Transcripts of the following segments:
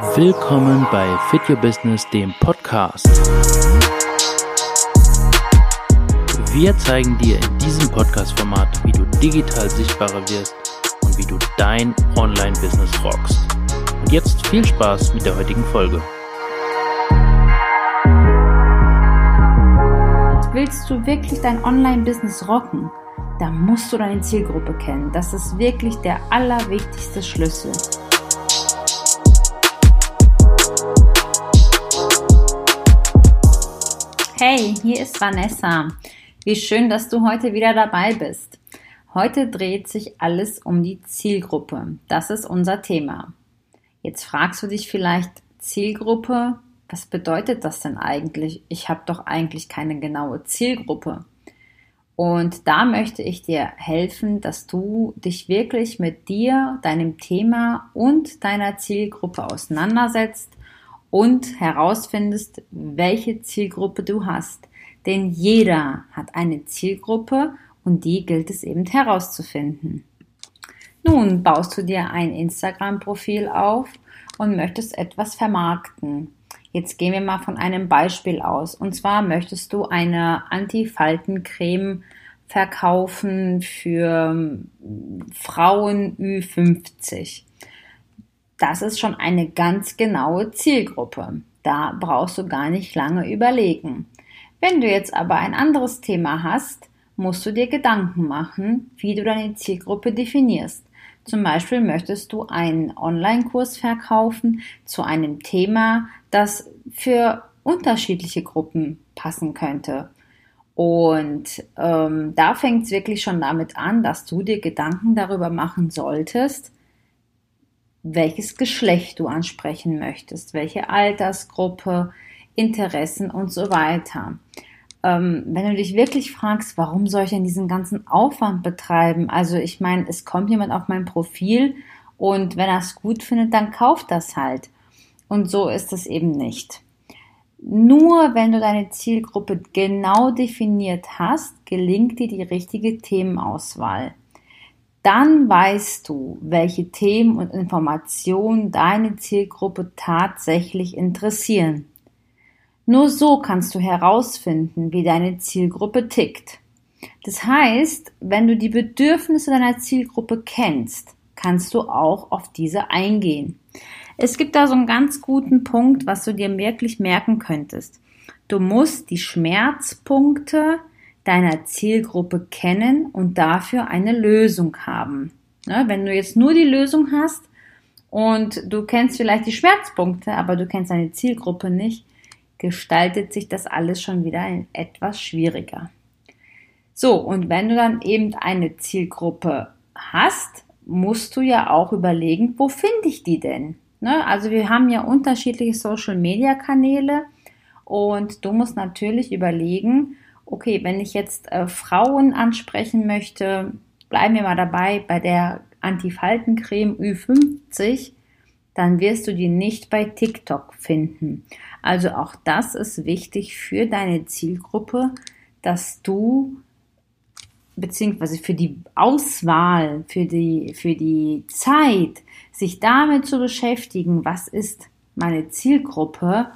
Willkommen bei Fit Your Business, dem Podcast. Wir zeigen dir in diesem Podcast-Format, wie du digital sichtbarer wirst und wie du dein Online-Business rockst. Und jetzt viel Spaß mit der heutigen Folge. Willst du wirklich dein Online-Business rocken? Dann musst du deine Zielgruppe kennen. Das ist wirklich der allerwichtigste Schlüssel. Hey, hier ist Vanessa. Wie schön, dass du heute wieder dabei bist. Heute dreht sich alles um die Zielgruppe. Das ist unser Thema. Jetzt fragst du dich vielleicht, Zielgruppe, was bedeutet das denn eigentlich? Ich habe doch eigentlich keine genaue Zielgruppe. Und da möchte ich dir helfen, dass du dich wirklich mit dir, deinem Thema und deiner Zielgruppe auseinandersetzt und herausfindest, welche Zielgruppe du hast. Denn jeder hat eine Zielgruppe und die gilt es eben herauszufinden. Nun baust du dir ein Instagram-Profil auf und möchtest etwas vermarkten. Jetzt gehen wir mal von einem Beispiel aus. Und zwar möchtest du eine Antifaltencreme verkaufen für Frauen Ü50 das ist schon eine ganz genaue Zielgruppe. Da brauchst du gar nicht lange überlegen. Wenn du jetzt aber ein anderes Thema hast, musst du dir Gedanken machen, wie du deine Zielgruppe definierst. Zum Beispiel möchtest du einen Online-Kurs verkaufen zu einem Thema, das für unterschiedliche Gruppen passen könnte. Und ähm, da fängt es wirklich schon damit an, dass du dir Gedanken darüber machen solltest, welches Geschlecht du ansprechen möchtest, welche Altersgruppe, Interessen und so weiter. Ähm, wenn du dich wirklich fragst, warum soll ich denn diesen ganzen Aufwand betreiben? Also ich meine, es kommt jemand auf mein Profil und wenn er es gut findet, dann kauft das halt. Und so ist es eben nicht. Nur wenn du deine Zielgruppe genau definiert hast, gelingt dir die richtige Themenauswahl dann weißt du, welche Themen und Informationen deine Zielgruppe tatsächlich interessieren. Nur so kannst du herausfinden, wie deine Zielgruppe tickt. Das heißt, wenn du die Bedürfnisse deiner Zielgruppe kennst, kannst du auch auf diese eingehen. Es gibt da so einen ganz guten Punkt, was du dir wirklich merken könntest. Du musst die Schmerzpunkte deiner Zielgruppe kennen und dafür eine Lösung haben. Ne, wenn du jetzt nur die Lösung hast und du kennst vielleicht die Schmerzpunkte, aber du kennst deine Zielgruppe nicht, gestaltet sich das alles schon wieder etwas schwieriger. So, und wenn du dann eben eine Zielgruppe hast, musst du ja auch überlegen, wo finde ich die denn? Ne? Also wir haben ja unterschiedliche Social-Media-Kanäle und du musst natürlich überlegen, okay, wenn ich jetzt äh, Frauen ansprechen möchte, bleiben wir mal dabei bei der Antifaltencreme Ü50, dann wirst du die nicht bei TikTok finden. Also auch das ist wichtig für deine Zielgruppe, dass du beziehungsweise für die Auswahl, für die, für die Zeit, sich damit zu beschäftigen, was ist meine Zielgruppe,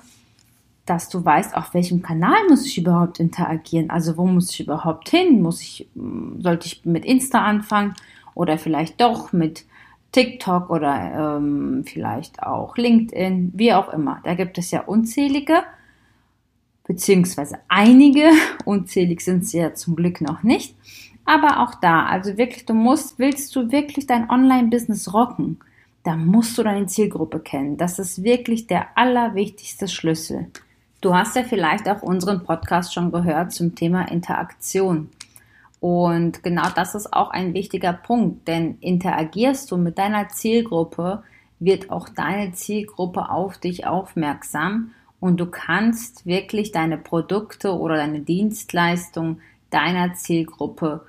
dass du weißt, auf welchem Kanal muss ich überhaupt interagieren. Also wo muss ich überhaupt hin? Muss ich, sollte ich mit Insta anfangen oder vielleicht doch mit TikTok oder ähm, vielleicht auch LinkedIn, wie auch immer. Da gibt es ja unzählige, beziehungsweise einige, unzählig sind sie ja zum Glück noch nicht. Aber auch da, also wirklich, du musst, willst du wirklich dein Online-Business rocken, dann musst du deine Zielgruppe kennen. Das ist wirklich der allerwichtigste Schlüssel. Du hast ja vielleicht auch unseren Podcast schon gehört zum Thema Interaktion. Und genau das ist auch ein wichtiger Punkt, denn interagierst du mit deiner Zielgruppe, wird auch deine Zielgruppe auf dich aufmerksam und du kannst wirklich deine Produkte oder deine Dienstleistung deiner Zielgruppe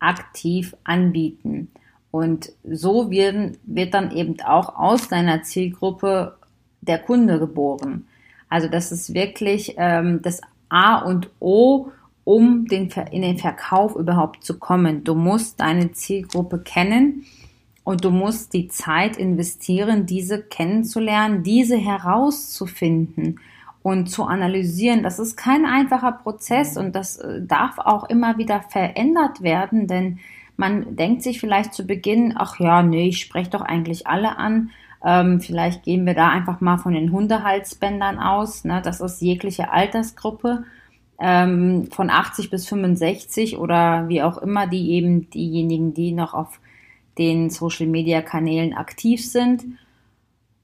aktiv anbieten. Und so wird, wird dann eben auch aus deiner Zielgruppe der Kunde geboren. Also das ist wirklich ähm, das A und O, um den, in den Verkauf überhaupt zu kommen. Du musst deine Zielgruppe kennen Und du musst die Zeit investieren, diese kennenzulernen, diese herauszufinden und zu analysieren. Das ist kein einfacher Prozess und das äh, darf auch immer wieder verändert werden, denn man denkt sich vielleicht zu Beginn, ach ja, nee, ich spreche doch eigentlich alle an. Ähm, vielleicht gehen wir da einfach mal von den Hundehalsbändern aus. Ne? Das ist jegliche Altersgruppe ähm, von 80 bis 65 oder wie auch immer, die eben diejenigen, die noch auf den Social-Media-Kanälen aktiv sind.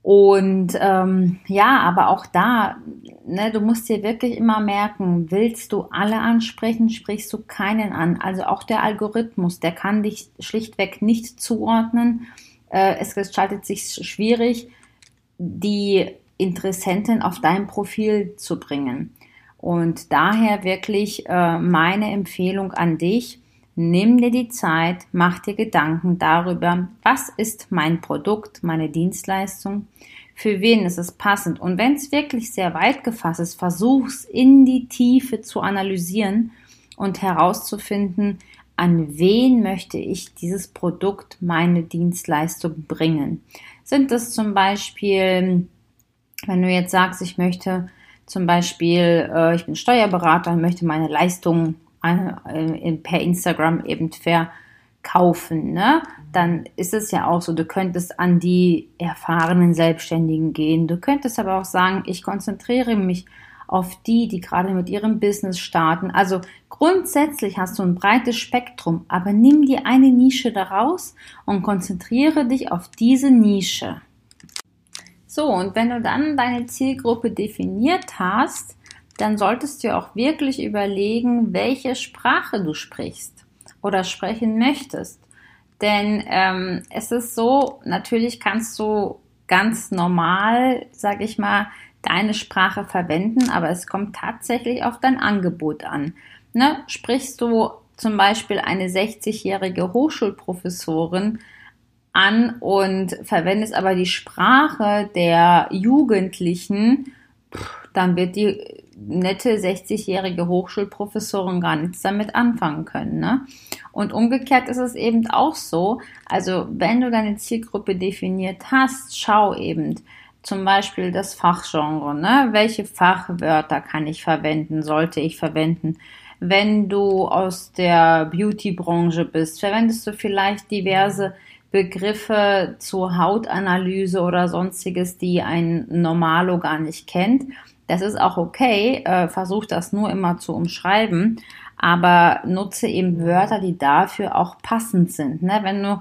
Und ähm, ja, aber auch da, ne, du musst dir wirklich immer merken, willst du alle ansprechen, sprichst du keinen an. Also auch der Algorithmus, der kann dich schlichtweg nicht zuordnen. Äh, es gestaltet sich schwierig, die Interessenten auf dein Profil zu bringen. Und daher wirklich äh, meine Empfehlung an dich, Nimm dir die Zeit, mach dir Gedanken darüber, was ist mein Produkt, meine Dienstleistung, für wen ist es passend. Und wenn es wirklich sehr weit gefasst ist, versuch's in die Tiefe zu analysieren und herauszufinden, an wen möchte ich dieses Produkt, meine Dienstleistung bringen. Sind es zum Beispiel, wenn du jetzt sagst, ich möchte zum Beispiel, äh, ich bin Steuerberater und möchte meine Leistung äh, per Instagram eben verkaufen, ne? Dann ist es ja auch so, du könntest an die erfahrenen Selbstständigen gehen. Du könntest aber auch sagen, ich konzentriere mich auf die, die gerade mit ihrem Business starten. Also grundsätzlich hast du ein breites Spektrum, aber nimm dir eine Nische daraus und konzentriere dich auf diese Nische. So, und wenn du dann deine Zielgruppe definiert hast, dann solltest du auch wirklich überlegen, welche Sprache du sprichst oder sprechen möchtest. Denn ähm, es ist so, natürlich kannst du ganz normal, sag ich mal, deine Sprache verwenden, aber es kommt tatsächlich auf dein Angebot an. Ne? Sprichst du zum Beispiel eine 60-jährige Hochschulprofessorin an und verwendest aber die Sprache der Jugendlichen, dann wird die nette 60-jährige Hochschulprofessorin gar nichts damit anfangen können. Ne? Und umgekehrt ist es eben auch so, also wenn du deine Zielgruppe definiert hast, schau eben zum Beispiel das Fachgenre, ne? welche Fachwörter kann ich verwenden, sollte ich verwenden. Wenn du aus der Beauty-Branche bist, verwendest du vielleicht diverse Begriffe zur Hautanalyse oder sonstiges, die ein Normalo gar nicht kennt. Das ist auch okay, äh, versuch das nur immer zu umschreiben, aber nutze eben Wörter, die dafür auch passend sind. Ne? Wenn du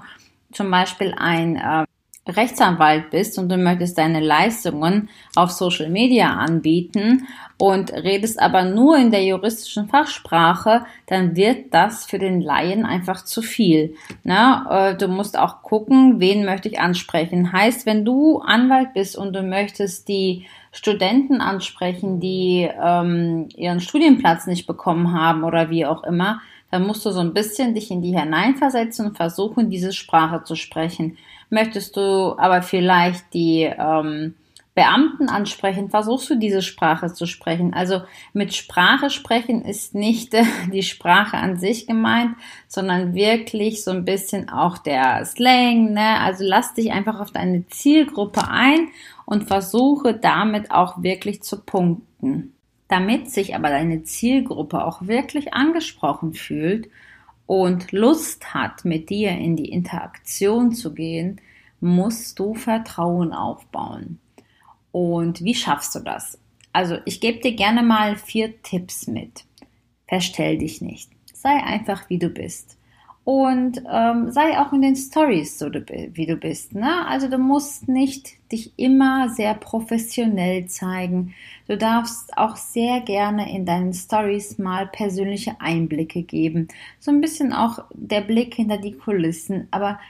zum Beispiel ein äh, Rechtsanwalt bist und du möchtest deine Leistungen auf Social Media anbieten und redest aber nur in der juristischen Fachsprache, dann wird das für den Laien einfach zu viel. Na, äh, du musst auch gucken, wen möchte ich ansprechen. Heißt, wenn du Anwalt bist und du möchtest die Studenten ansprechen, die ähm, ihren Studienplatz nicht bekommen haben oder wie auch immer, dann musst du so ein bisschen dich in die hineinversetzen und versuchen, diese Sprache zu sprechen. Möchtest du aber vielleicht die ähm, Beamten ansprechen, versuchst du diese Sprache zu sprechen. Also mit Sprache sprechen ist nicht äh, die Sprache an sich gemeint, sondern wirklich so ein bisschen auch der Slang. Ne? Also lass dich einfach auf deine Zielgruppe ein und versuche damit auch wirklich zu punkten. Damit sich aber deine Zielgruppe auch wirklich angesprochen fühlt und Lust hat, mit dir in die Interaktion zu gehen, musst du Vertrauen aufbauen. Und wie schaffst du das? Also ich gebe dir gerne mal vier Tipps mit. Verstell dich nicht. Sei einfach, wie du bist und ähm, sei auch in den Stories so, wie du bist. Ne? Also du musst nicht dich immer sehr professionell zeigen. Du darfst auch sehr gerne in deinen Stories mal persönliche Einblicke geben. So ein bisschen auch der Blick hinter die Kulissen. Aber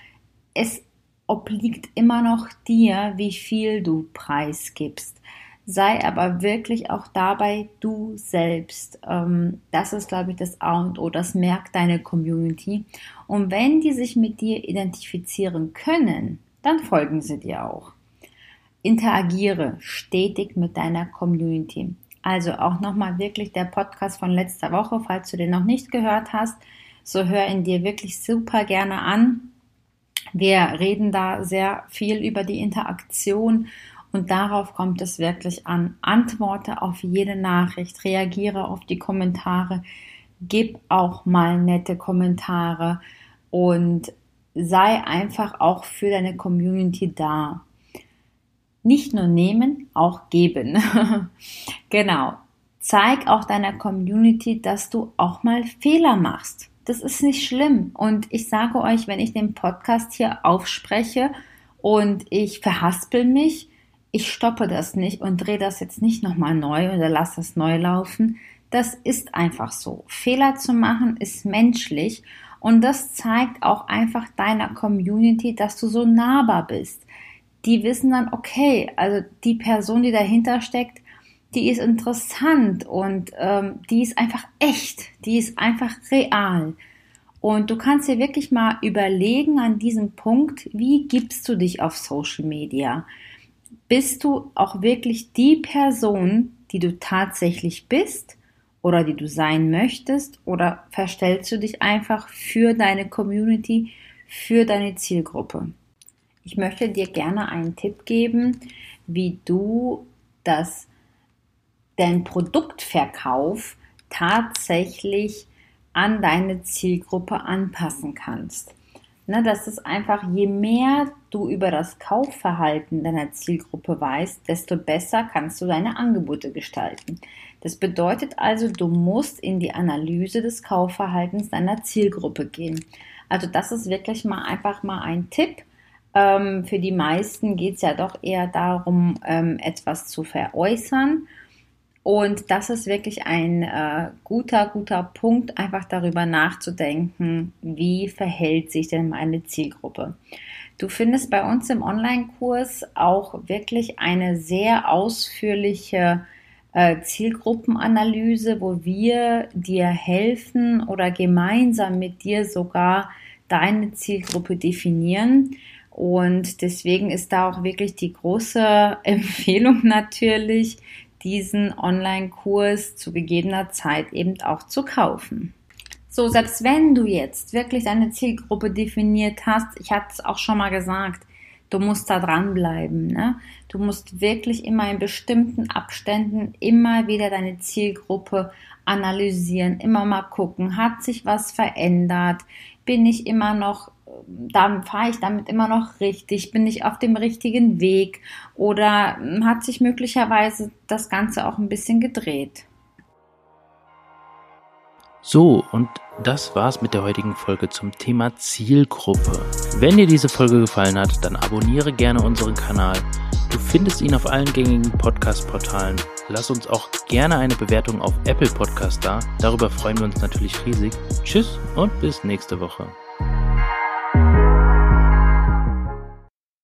es obliegt immer noch dir, wie viel du preisgibst sei aber wirklich auch dabei du selbst. Ähm, das ist, glaube ich, das A und O. Das merkt deine Community. Und wenn die sich mit dir identifizieren können, dann folgen sie dir auch. Interagiere stetig mit deiner Community. Also auch nochmal wirklich der Podcast von letzter Woche, falls du den noch nicht gehört hast, so hör ihn dir wirklich super gerne an Wir reden da sehr viel über die Interaktion und darauf kommt es wirklich an. Antworte auf jede Nachricht, reagiere auf die Kommentare, gib auch mal nette Kommentare und sei einfach auch für deine Community da. Nicht nur nehmen, auch geben. genau. Zeig auch deiner Community, dass du auch mal Fehler machst. Das ist nicht schlimm. Und ich sage euch, wenn ich den Podcast hier aufspreche und ich verhaspel mich, ich stoppe das nicht und drehe das jetzt nicht nochmal neu oder lasse das neu laufen. Das ist einfach so. Fehler zu machen ist menschlich und das zeigt auch einfach deiner Community, dass du so nahbar bist. Die wissen dann, okay, also die Person, die dahinter steckt, die ist interessant und ähm, die ist einfach echt, die ist einfach real. Und du kannst dir wirklich mal überlegen an diesem Punkt, wie gibst du dich auf Social Media? Bist du auch wirklich die Person, die du tatsächlich bist oder die du sein möchtest oder verstellst du dich einfach für deine Community, für deine Zielgruppe? Ich möchte dir gerne einen Tipp geben, wie du das, dein Produktverkauf tatsächlich an deine Zielgruppe anpassen kannst. Ne, das ist einfach, je mehr du über das Kaufverhalten deiner Zielgruppe weißt, desto besser kannst du deine Angebote gestalten. Das bedeutet also, du musst in die Analyse des Kaufverhaltens deiner Zielgruppe gehen. Also das ist wirklich mal einfach mal ein Tipp. Ähm, für die meisten geht es ja doch eher darum, ähm, etwas zu veräußern. Und das ist wirklich ein äh, guter, guter Punkt, einfach darüber nachzudenken, wie verhält sich denn meine Zielgruppe. Du findest bei uns im Online-Kurs auch wirklich eine sehr ausführliche äh, Zielgruppenanalyse, wo wir dir helfen oder gemeinsam mit dir sogar deine Zielgruppe definieren. Und deswegen ist da auch wirklich die große Empfehlung natürlich, diesen Online-Kurs zu gegebener Zeit eben auch zu kaufen. So, selbst wenn du jetzt wirklich deine Zielgruppe definiert hast, ich hatte es auch schon mal gesagt, du musst da dranbleiben. Ne? Du musst wirklich immer in bestimmten Abständen immer wieder deine Zielgruppe analysieren, immer mal gucken, hat sich was verändert, bin ich immer noch dann fahre ich damit immer noch richtig, bin ich auf dem richtigen Weg oder hat sich möglicherweise das Ganze auch ein bisschen gedreht. So, und das war's mit der heutigen Folge zum Thema Zielgruppe. Wenn dir diese Folge gefallen hat, dann abonniere gerne unseren Kanal. Du findest ihn auf allen gängigen Podcast-Portalen. Lass uns auch gerne eine Bewertung auf Apple Podcast da. Darüber freuen wir uns natürlich riesig. Tschüss und bis nächste Woche.